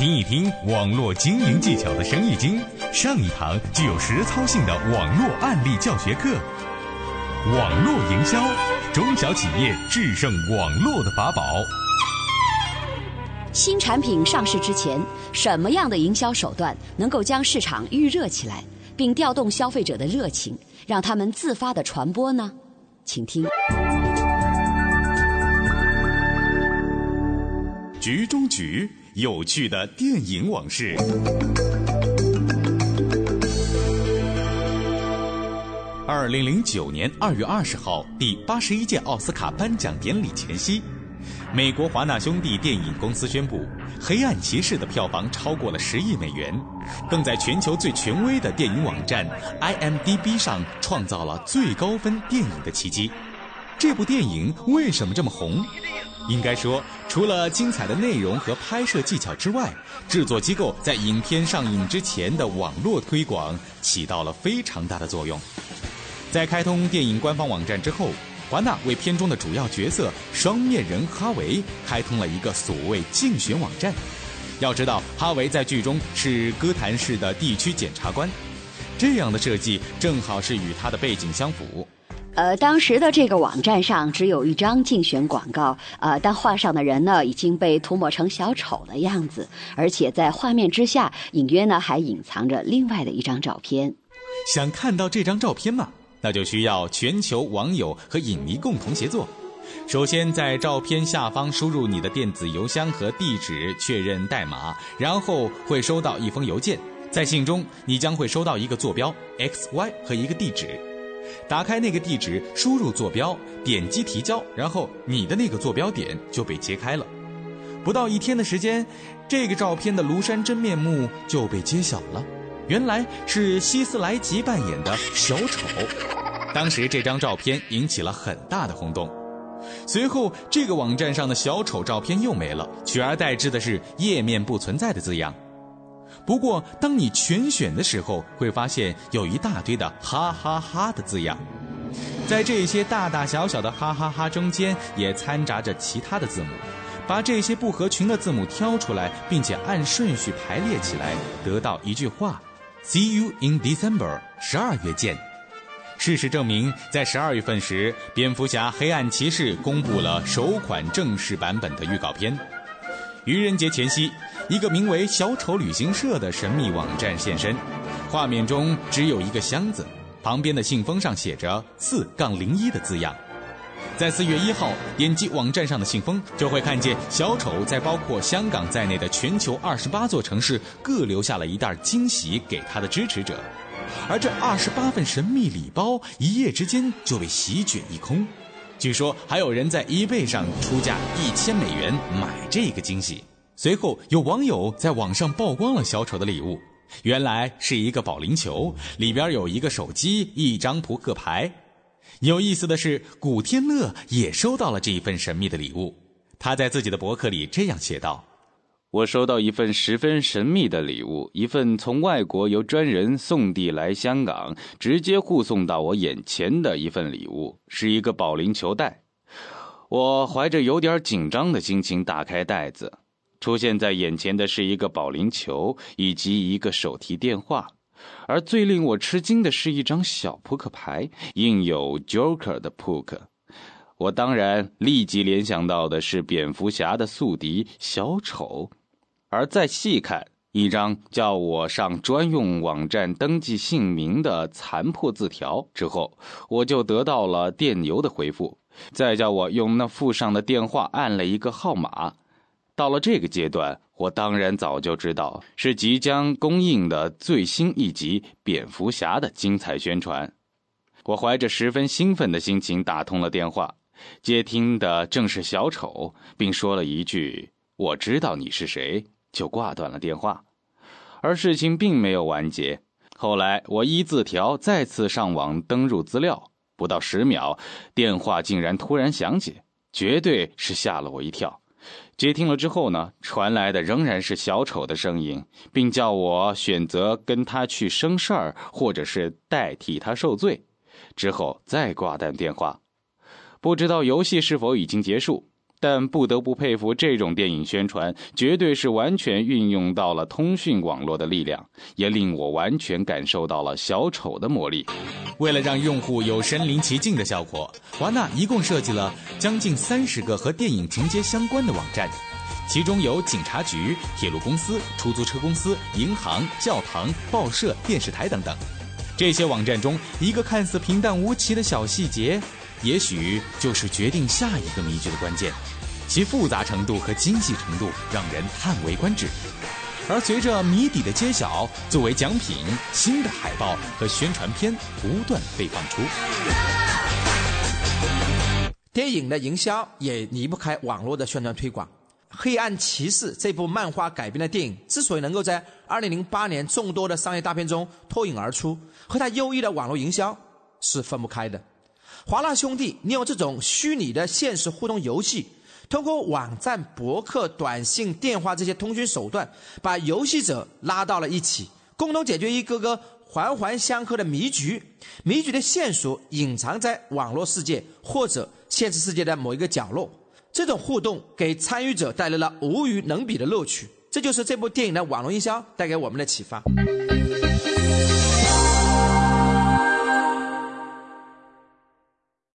听一听网络经营技巧的生意经，上一堂具有实操性的网络案例教学课。网络营销，中小企业制胜网络的法宝。新产品上市之前，什么样的营销手段能够将市场预热起来，并调动消费者的热情，让他们自发的传播呢？请听。局中局，有趣的电影往事。二零零九年二月二十号，第八十一届奥斯卡颁奖典礼前夕，美国华纳兄弟电影公司宣布，《黑暗骑士》的票房超过了十亿美元，更在全球最权威的电影网站 IMDB 上创造了最高分电影的奇迹。这部电影为什么这么红？应该说，除了精彩的内容和拍摄技巧之外，制作机构在影片上映之前的网络推广起到了非常大的作用。在开通电影官方网站之后，华纳为片中的主要角色双面人哈维开通了一个所谓竞选网站。要知道，哈维在剧中是哥谭市的地区检察官，这样的设计正好是与他的背景相符。呃，当时的这个网站上只有一张竞选广告，呃，但画上的人呢已经被涂抹成小丑的样子，而且在画面之下隐约呢还隐藏着另外的一张照片。想看到这张照片吗？那就需要全球网友和影迷共同协作。首先，在照片下方输入你的电子邮箱和地址，确认代码，然后会收到一封邮件。在信中，你将会收到一个坐标 x y 和一个地址。打开那个地址，输入坐标，点击提交，然后你的那个坐标点就被揭开了。不到一天的时间，这个照片的庐山真面目就被揭晓了。原来是希斯莱吉扮演的小丑。当时这张照片引起了很大的轰动。随后，这个网站上的小丑照片又没了，取而代之的是“页面不存在”的字样。不过，当你全选的时候，会发现有一大堆的“哈哈哈”的字样，在这些大大小小的“哈哈哈”中间，也掺杂着其他的字母。把这些不合群的字母挑出来，并且按顺序排列起来，得到一句话：“See you in December，十二月见。”事实证明，在十二月份时，《蝙蝠侠：黑暗骑士》公布了首款正式版本的预告片。愚人节前夕。一个名为“小丑旅行社”的神秘网站现身，画面中只有一个箱子，旁边的信封上写着“四杠零一”的字样。在四月一号点击网站上的信封，就会看见小丑在包括香港在内的全球二十八座城市各留下了一袋惊喜给他的支持者，而这二十八份神秘礼包一夜之间就被席卷一空。据说还有人在 eBay 上出价一千美元买这个惊喜。随后，有网友在网上曝光了小丑的礼物，原来是一个保龄球，里边有一个手机、一张扑克牌。有意思的是，古天乐也收到了这一份神秘的礼物。他在自己的博客里这样写道：“我收到一份十分神秘的礼物，一份从外国由专人送递来香港，直接护送到我眼前的一份礼物，是一个保龄球袋。我怀着有点紧张的心情打开袋子。”出现在眼前的是一个保龄球以及一个手提电话，而最令我吃惊的是一张小扑克牌，印有 Joker 的扑克。我当然立即联想到的是蝙蝠侠的宿敌小丑，而再细看一张叫我上专用网站登记姓名的残破字条之后，我就得到了电邮的回复，再叫我用那附上的电话按了一个号码。到了这个阶段，我当然早就知道是即将公映的最新一集《蝙蝠侠》的精彩宣传。我怀着十分兴奋的心情打通了电话，接听的正是小丑，并说了一句“我知道你是谁”，就挂断了电话。而事情并没有完结。后来我依字条再次上网登入资料，不到十秒，电话竟然突然响起，绝对是吓了我一跳。接听了之后呢，传来的仍然是小丑的声音，并叫我选择跟他去生事儿，或者是代替他受罪。之后再挂断电话，不知道游戏是否已经结束。但不得不佩服这种电影宣传，绝对是完全运用到了通讯网络的力量，也令我完全感受到了小丑的魔力。为了让用户有身临其境的效果，华纳一共设计了将近三十个和电影情节相关的网站，其中有警察局、铁路公司、出租车公司、银行、教堂、报社、电视台等等。这些网站中，一个看似平淡无奇的小细节。也许就是决定下一个谜局的关键，其复杂程度和精细程度让人叹为观止。而随着谜底的揭晓，作为奖品，新的海报和宣传片不断被放出。电影的营销也离不开网络的宣传推广。《黑暗骑士》这部漫画改编的电影之所以能够在2008年众多的商业大片中脱颖而出，和它优异的网络营销是分不开的。华纳兄弟利用这种虚拟的现实互动游戏，通过网站、博客、短信、电话这些通讯手段，把游戏者拉到了一起，共同解决一个个环环相扣的谜局。谜局的线索隐藏在网络世界或者现实世界的某一个角落。这种互动给参与者带来了无与伦比的乐趣。这就是这部电影的网络营销带给我们的启发。